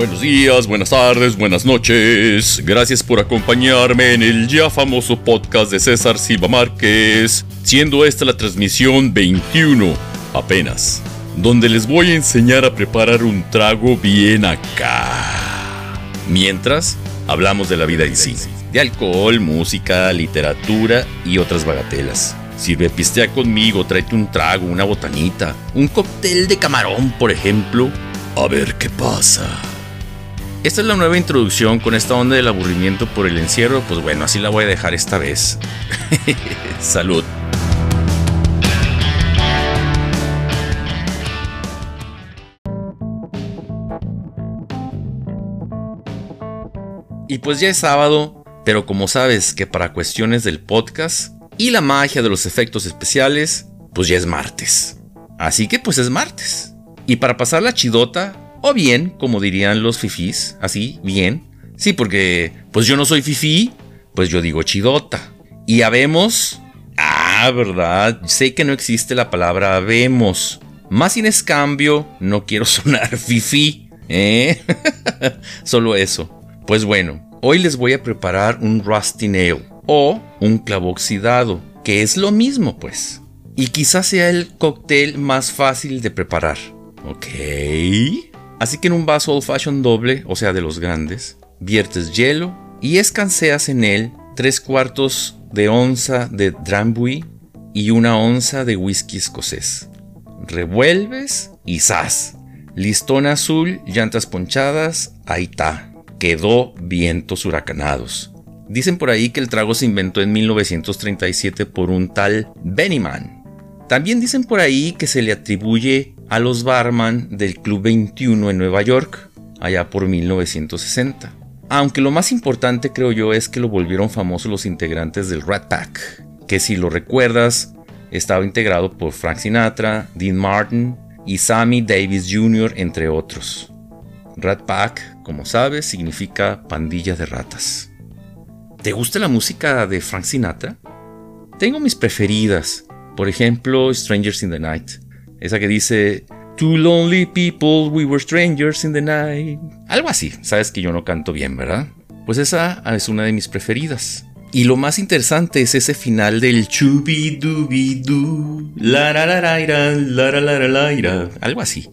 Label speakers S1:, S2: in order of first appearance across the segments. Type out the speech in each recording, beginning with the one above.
S1: Buenos días, buenas tardes, buenas noches. Gracias por acompañarme en el ya famoso podcast de César Silva Márquez, siendo esta la transmisión 21 apenas, donde les voy a enseñar a preparar un trago bien acá. Mientras, hablamos de la vida en sí, de alcohol, música, literatura y otras bagatelas. Sirve pistea conmigo, tráete un trago, una botanita, un cóctel de camarón, por ejemplo. A ver qué pasa. Esta es la nueva introducción con esta onda del aburrimiento por el encierro, pues bueno, así la voy a dejar esta vez. Salud. Y pues ya es sábado, pero como sabes que para cuestiones del podcast y la magia de los efectos especiales, pues ya es martes. Así que pues es martes. Y para pasar la chidota, o bien, como dirían los fifís, así, bien. Sí, porque pues yo no soy fifí, pues yo digo chidota. Y habemos... Ah, verdad, sé que no existe la palabra habemos. Más sin escambio, no quiero sonar fifí. ¿Eh? Solo eso. Pues bueno, hoy les voy a preparar un rusty nail o un clavo oxidado, que es lo mismo pues. Y quizás sea el cóctel más fácil de preparar. Ok. Así que en un vaso old fashion doble, o sea de los grandes, viertes hielo y escanseas en él tres cuartos de onza de drambuie y una onza de whisky escocés. Revuelves y ¡zas! Listón azul, llantas ponchadas, ahí está. Quedó vientos huracanados. Dicen por ahí que el trago se inventó en 1937 por un tal Bennyman. También dicen por ahí que se le atribuye a los barman del Club 21 en Nueva York, allá por 1960. Aunque lo más importante creo yo es que lo volvieron famoso los integrantes del Rat Pack, que si lo recuerdas estaba integrado por Frank Sinatra, Dean Martin y Sammy Davis Jr. entre otros. Rat Pack, como sabes, significa pandilla de ratas. ¿Te gusta la música de Frank Sinatra? Tengo mis preferidas, por ejemplo Strangers in the Night, esa que dice, Two lonely people, we were strangers in the night. Algo así. Sabes que yo no canto bien, ¿verdad? Pues esa es una de mis preferidas. Y lo más interesante es ese final del chubi dubi du, la la la la la la algo así.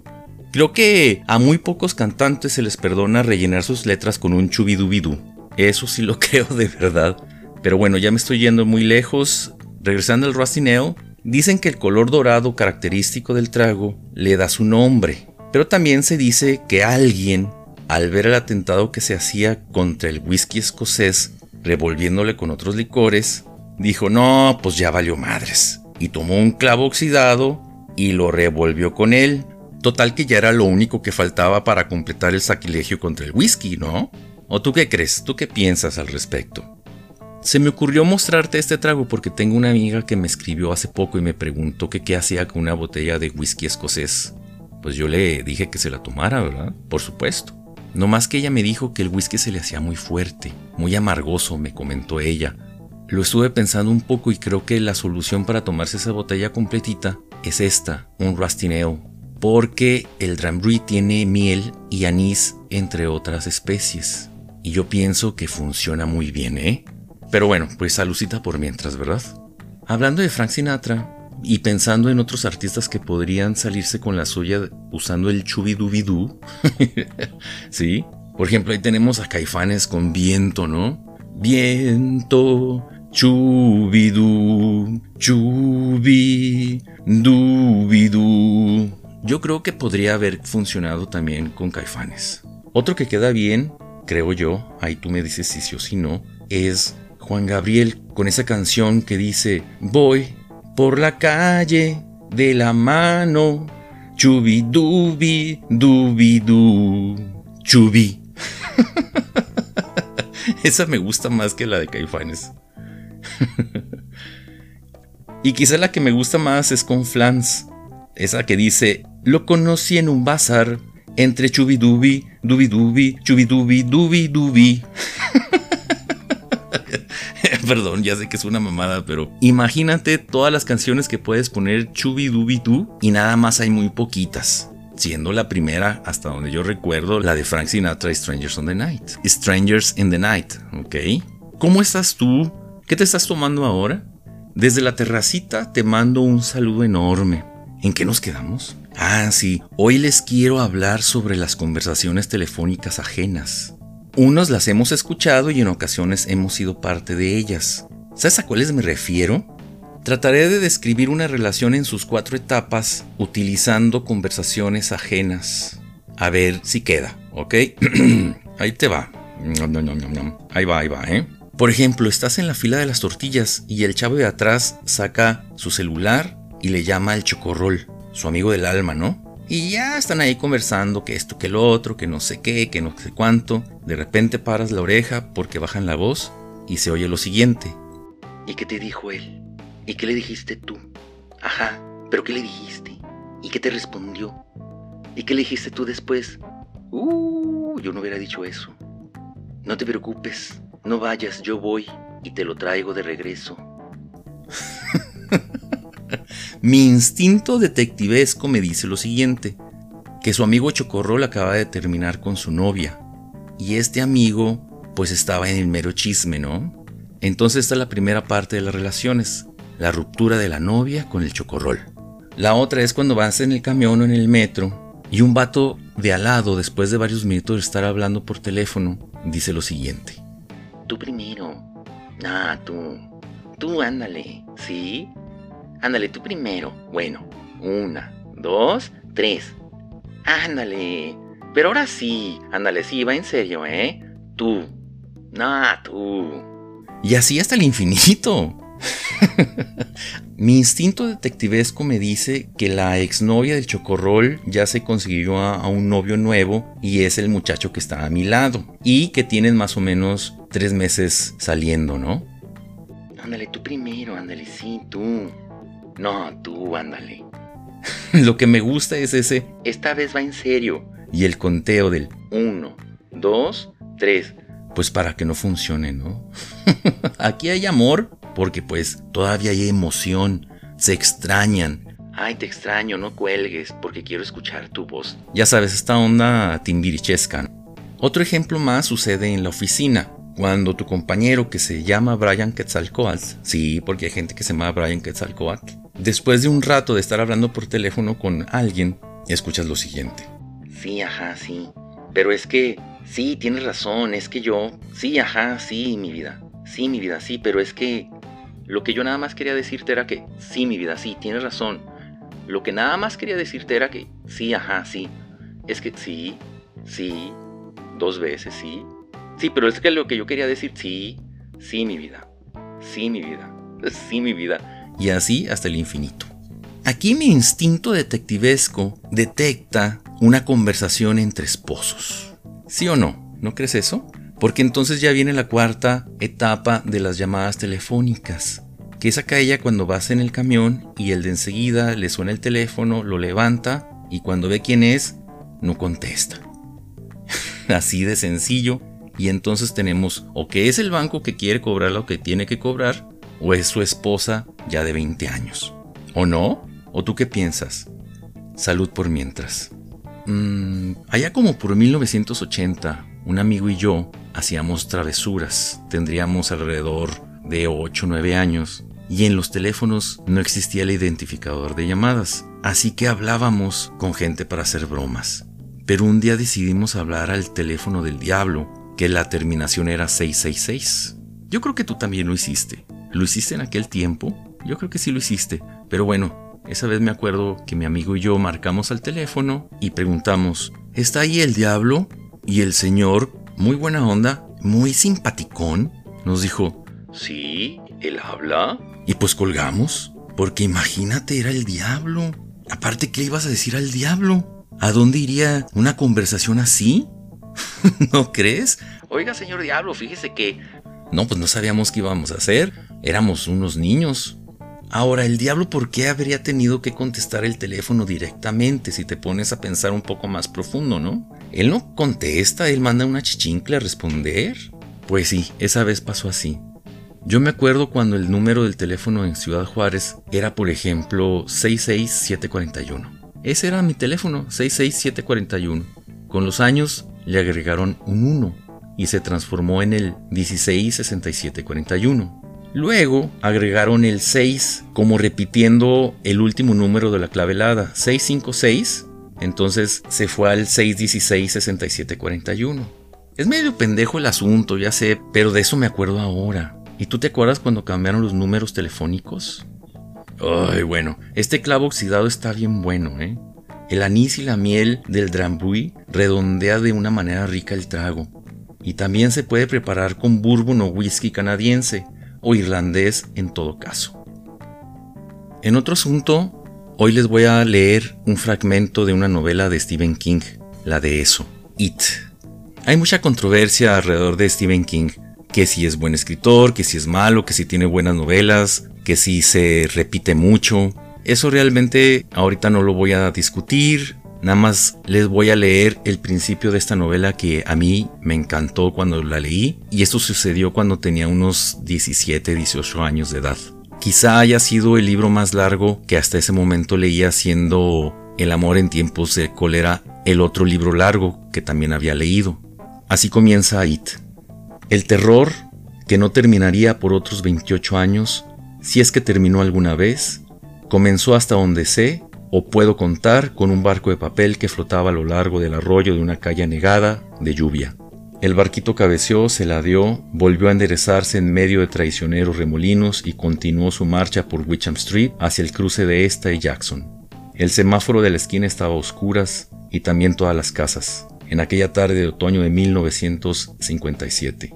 S1: Creo que a muy pocos cantantes se les perdona rellenar sus letras con un chubidubidu. Eso sí lo creo de verdad. Pero bueno, ya me estoy yendo muy lejos. Regresando al Rusty Nail, Dicen que el color dorado característico del trago le da su nombre, pero también se dice que alguien, al ver el atentado que se hacía contra el whisky escocés, revolviéndole con otros licores, dijo, no, pues ya valió madres, y tomó un clavo oxidado y lo revolvió con él. Total que ya era lo único que faltaba para completar el sacrilegio contra el whisky, ¿no? ¿O tú qué crees? ¿Tú qué piensas al respecto? Se me ocurrió mostrarte este trago porque tengo una amiga que me escribió hace poco y me preguntó que qué hacía con una botella de whisky escocés. Pues yo le dije que se la tomara, ¿verdad? Por supuesto. No más que ella me dijo que el whisky se le hacía muy fuerte, muy amargoso, me comentó ella. Lo estuve pensando un poco y creo que la solución para tomarse esa botella completita es esta, un rustineo, porque el Drambuie tiene miel y anís entre otras especies. Y yo pienso que funciona muy bien, ¿eh? Pero bueno, pues salucita por mientras, ¿verdad? Hablando de Frank Sinatra y pensando en otros artistas que podrían salirse con la suya usando el chubidubidú, ¿sí? Por ejemplo, ahí tenemos a Caifanes con viento, ¿no? Viento, chubidú, chubi, dubidú. Yo creo que podría haber funcionado también con Caifanes. Otro que queda bien, creo yo, ahí tú me dices si sí o si no, es Juan Gabriel con esa canción que dice, voy por la calle de la mano, chubi dubi dubi du, chubi. esa me gusta más que la de Caifanes. y quizá la que me gusta más es con Flans, esa que dice, lo conocí en un bazar entre chubidubi, dubi chubidubi, dubi dubi. Perdón, ya sé que es una mamada, pero imagínate todas las canciones que puedes poner chubi dubi tú y nada más hay muy poquitas. siendo la primera, hasta donde yo recuerdo, la de Frank Sinatra, Strangers on the Night. Strangers in the Night, ¿ok? ¿Cómo estás tú? ¿Qué te estás tomando ahora? Desde la terracita te mando un saludo enorme. ¿En qué nos quedamos? Ah, sí, hoy les quiero hablar sobre las conversaciones telefónicas ajenas. Unos las hemos escuchado y en ocasiones hemos sido parte de ellas. ¿Sabes a cuáles me refiero? Trataré de describir una relación en sus cuatro etapas utilizando conversaciones ajenas. A ver si queda, ¿ok? ahí te va. Ahí va, ahí va, ¿eh? Por ejemplo, estás en la fila de las tortillas y el chavo de atrás saca su celular y le llama al chocorrol, su amigo del alma, ¿no? Y ya están ahí conversando que esto, que lo otro, que no sé qué, que no sé cuánto. De repente paras la oreja porque bajan la voz y se oye lo siguiente.
S2: ¿Y qué te dijo él? ¿Y qué le dijiste tú? Ajá, pero ¿qué le dijiste? ¿Y qué te respondió? ¿Y qué le dijiste tú después? Uh, yo no hubiera dicho eso. No te preocupes, no vayas, yo voy y te lo traigo de regreso.
S1: Mi instinto detectivesco me dice lo siguiente, que su amigo Chocorrol acaba de terminar con su novia, y este amigo pues estaba en el mero chisme, ¿no? Entonces está la primera parte de las relaciones, la ruptura de la novia con el Chocorrol. La otra es cuando vas en el camión o en el metro y un vato de al lado, después de varios minutos de estar hablando por teléfono, dice lo siguiente.
S2: Tú primero. Ah, tú. Tú ándale. ¿Sí? Ándale, tú primero. Bueno, una, dos, tres. Ándale. Pero ahora sí. Ándale, sí, va en serio, ¿eh? Tú. No, tú.
S1: Y así hasta el infinito. Mi instinto detectivesco me dice que la exnovia del chocorrol ya se consiguió a, a, un novio nuevo y es el muchacho que está a mi lado y que tienen más o menos tres meses saliendo, ¿no?
S2: Ándale tú primero, ándale, sí, tú. No, tú, ándale.
S1: Lo que me gusta es ese.
S2: Esta vez va en serio.
S1: Y el conteo del.
S2: Uno, dos, tres.
S1: Pues para que no funcione, ¿no? Aquí hay amor porque pues todavía hay emoción. Se extrañan.
S2: Ay, te extraño, no cuelgues porque quiero escuchar tu voz.
S1: Ya sabes, esta onda timbirichesca. Otro ejemplo más sucede en la oficina. Cuando tu compañero que se llama Brian Quetzalcoatl, sí, porque hay gente que se llama Brian Quetzalcoatl, después de un rato de estar hablando por teléfono con alguien, escuchas lo siguiente.
S2: Sí, ajá, sí. Pero es que, sí, tienes razón, es que yo, sí, ajá, sí, mi vida. Sí, mi vida, sí, pero es que lo que yo nada más quería decirte era que, sí, mi vida, sí, tienes razón. Lo que nada más quería decirte era que, sí, ajá, sí. Es que, sí, sí, dos veces, sí. Sí, pero es que lo que yo quería decir, sí, sí, mi vida. Sí, mi vida. Sí, mi vida.
S1: Y así hasta el infinito. Aquí mi instinto detectivesco detecta una conversación entre esposos. ¿Sí o no? ¿No crees eso? Porque entonces ya viene la cuarta etapa de las llamadas telefónicas, que es aquella cuando vas en el camión y el de enseguida le suena el teléfono, lo levanta y cuando ve quién es, no contesta. Así de sencillo. Y entonces tenemos o que es el banco que quiere cobrar lo que tiene que cobrar, o es su esposa ya de 20 años. ¿O no? ¿O tú qué piensas? Salud por mientras. Mm, allá como por 1980, un amigo y yo hacíamos travesuras. Tendríamos alrededor de 8 o 9 años. Y en los teléfonos no existía el identificador de llamadas. Así que hablábamos con gente para hacer bromas. Pero un día decidimos hablar al teléfono del diablo, que la terminación era 666. Yo creo que tú también lo hiciste. ¿Lo hiciste en aquel tiempo? Yo creo que sí lo hiciste. Pero bueno, esa vez me acuerdo que mi amigo y yo marcamos al teléfono y preguntamos, ¿está ahí el diablo? Y el señor, muy buena onda, muy simpaticón, nos dijo,
S2: Sí, él habla.
S1: Y pues colgamos, porque imagínate, era el diablo. Aparte, ¿qué le ibas a decir al diablo? ¿A dónde iría una conversación así? ¿No crees?
S2: Oiga, señor diablo, fíjese que...
S1: No, pues no sabíamos qué íbamos a hacer. Éramos unos niños. Ahora, el diablo, ¿por qué habría tenido que contestar el teléfono directamente si te pones a pensar un poco más profundo, no? Él no contesta, él manda una chichincle a responder. Pues sí, esa vez pasó así. Yo me acuerdo cuando el número del teléfono en Ciudad Juárez era, por ejemplo, 66741. Ese era mi teléfono, 66741. Con los años le agregaron un 1 y se transformó en el 166741. Luego agregaron el 6 como repitiendo el último número de la clave helada, 656. Entonces se fue al 616-6741. Es medio pendejo el asunto, ya sé, pero de eso me acuerdo ahora. ¿Y tú te acuerdas cuando cambiaron los números telefónicos? Ay, bueno, este clavo oxidado está bien bueno, ¿eh? El anís y la miel del drambuie redondea de una manera rica el trago. Y también se puede preparar con bourbon o whisky canadiense, o irlandés en todo caso. En otro asunto, hoy les voy a leer un fragmento de una novela de Stephen King, la de eso, It. Hay mucha controversia alrededor de Stephen King, que si es buen escritor, que si es malo, que si tiene buenas novelas, que si se repite mucho. Eso realmente ahorita no lo voy a discutir, Nada más les voy a leer el principio de esta novela que a mí me encantó cuando la leí y esto sucedió cuando tenía unos 17, 18 años de edad. Quizá haya sido el libro más largo que hasta ese momento leía siendo El amor en tiempos de cólera, el otro libro largo que también había leído. Así comienza It. El terror, que no terminaría por otros 28 años, si es que terminó alguna vez, comenzó hasta donde sé o puedo contar con un barco de papel que flotaba a lo largo del arroyo de una calle anegada de lluvia. El barquito cabeció, se ladeó, volvió a enderezarse en medio de traicioneros remolinos y continuó su marcha por Wickham Street hacia el cruce de esta y Jackson. El semáforo de la esquina estaba a oscuras y también todas las casas, en aquella tarde de otoño de 1957.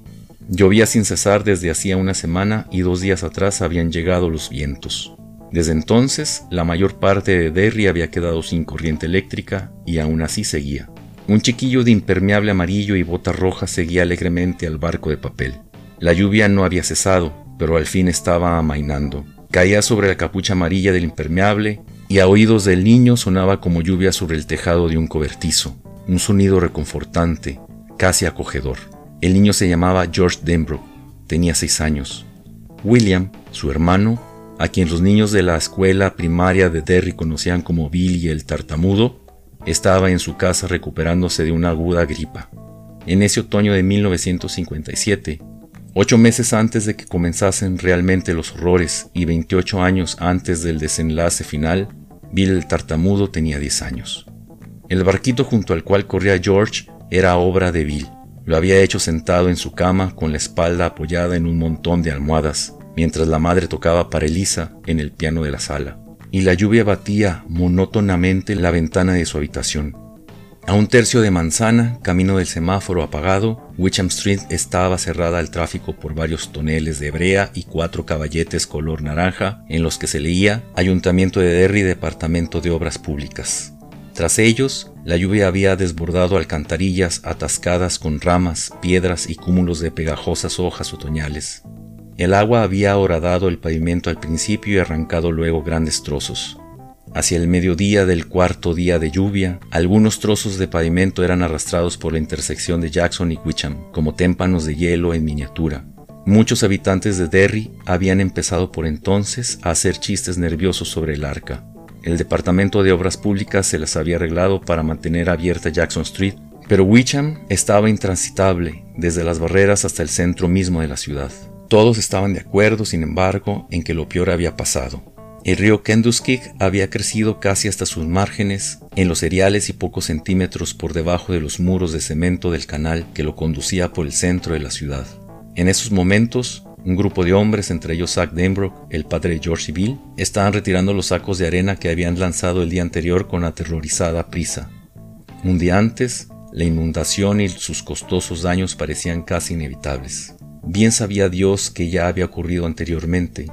S1: Llovía sin cesar desde hacía una semana y dos días atrás habían llegado los vientos. Desde entonces, la mayor parte de Derry había quedado sin corriente eléctrica y aún así seguía. Un chiquillo de impermeable amarillo y botas rojas seguía alegremente al barco de papel. La lluvia no había cesado, pero al fin estaba amainando. Caía sobre la capucha amarilla del impermeable y a oídos del niño sonaba como lluvia sobre el tejado de un cobertizo, un sonido reconfortante, casi acogedor. El niño se llamaba George Denbrook, tenía seis años. William, su hermano, a quien los niños de la escuela primaria de Derry conocían como Billy el tartamudo, estaba en su casa recuperándose de una aguda gripa. En ese otoño de 1957, ocho meses antes de que comenzasen realmente los horrores y 28 años antes del desenlace final, Bill el tartamudo tenía 10 años. El barquito junto al cual corría George era obra de Bill. Lo había hecho sentado en su cama con la espalda apoyada en un montón de almohadas, mientras la madre tocaba para Elisa en el piano de la sala, y la lluvia batía monótonamente la ventana de su habitación. A un tercio de manzana, camino del semáforo apagado, Wickham Street estaba cerrada al tráfico por varios toneles de brea y cuatro caballetes color naranja en los que se leía Ayuntamiento de Derry Departamento de Obras Públicas. Tras ellos, la lluvia había desbordado alcantarillas atascadas con ramas, piedras y cúmulos de pegajosas hojas otoñales. El agua había horadado el pavimento al principio y arrancado luego grandes trozos. Hacia el mediodía del cuarto día de lluvia, algunos trozos de pavimento eran arrastrados por la intersección de Jackson y Wickham, como témpanos de hielo en miniatura. Muchos habitantes de Derry habían empezado por entonces a hacer chistes nerviosos sobre el arca. El Departamento de Obras Públicas se las había arreglado para mantener abierta Jackson Street, pero Wickham estaba intransitable desde las barreras hasta el centro mismo de la ciudad. Todos estaban de acuerdo, sin embargo, en que lo peor había pasado. El río Kenduskik había crecido casi hasta sus márgenes, en los cereales y pocos centímetros por debajo de los muros de cemento del canal que lo conducía por el centro de la ciudad. En esos momentos, un grupo de hombres, entre ellos Zach Denbrook, el padre de George y Bill, estaban retirando los sacos de arena que habían lanzado el día anterior con aterrorizada prisa. Un día antes, la inundación y sus costosos daños parecían casi inevitables. Bien sabía Dios que ya había ocurrido anteriormente.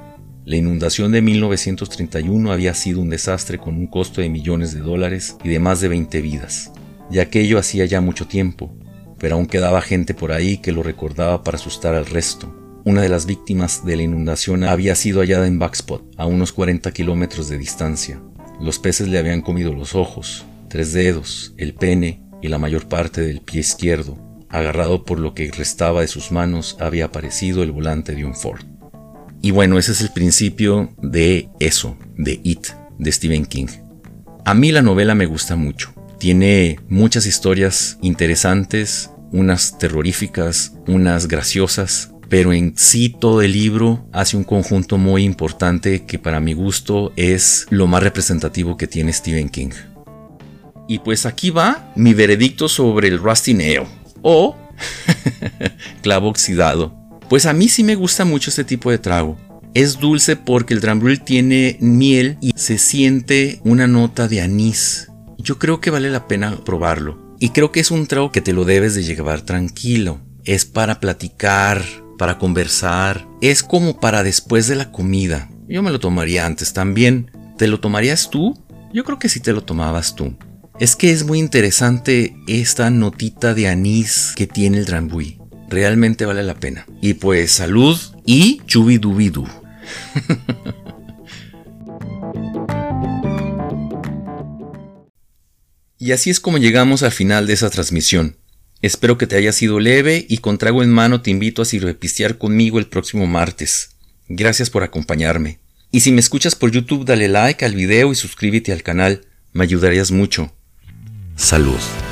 S1: La inundación de 1931 había sido un desastre con un costo de millones de dólares y de más de 20 vidas. Y aquello hacía ya mucho tiempo, pero aún quedaba gente por ahí que lo recordaba para asustar al resto. Una de las víctimas de la inundación había sido hallada en Backspot, a unos 40 kilómetros de distancia. Los peces le habían comido los ojos, tres dedos, el pene y la mayor parte del pie izquierdo, Agarrado por lo que restaba de sus manos había aparecido el volante de un Ford. Y bueno, ese es el principio de eso, de It, de Stephen King. A mí la novela me gusta mucho. Tiene muchas historias interesantes, unas terroríficas, unas graciosas, pero en sí todo el libro hace un conjunto muy importante que para mi gusto es lo más representativo que tiene Stephen King. Y pues aquí va mi veredicto sobre el Rusty Nail o clavo oxidado. Pues a mí sí me gusta mucho este tipo de trago. Es dulce porque el Drambril tiene miel y se siente una nota de anís. Yo creo que vale la pena probarlo. Y creo que es un trago que te lo debes de llevar tranquilo. Es para platicar, para conversar. Es como para después de la comida. Yo me lo tomaría antes también. ¿Te lo tomarías tú? Yo creo que sí te lo tomabas tú. Es que es muy interesante esta notita de anís que tiene el Drambuie. Realmente vale la pena. Y pues salud y chubidubidu. y así es como llegamos al final de esa transmisión. Espero que te haya sido leve y con trago en mano te invito a sirvepistear conmigo el próximo martes. Gracias por acompañarme. Y si me escuchas por YouTube dale like al video y suscríbete al canal, me ayudarías mucho. Salud.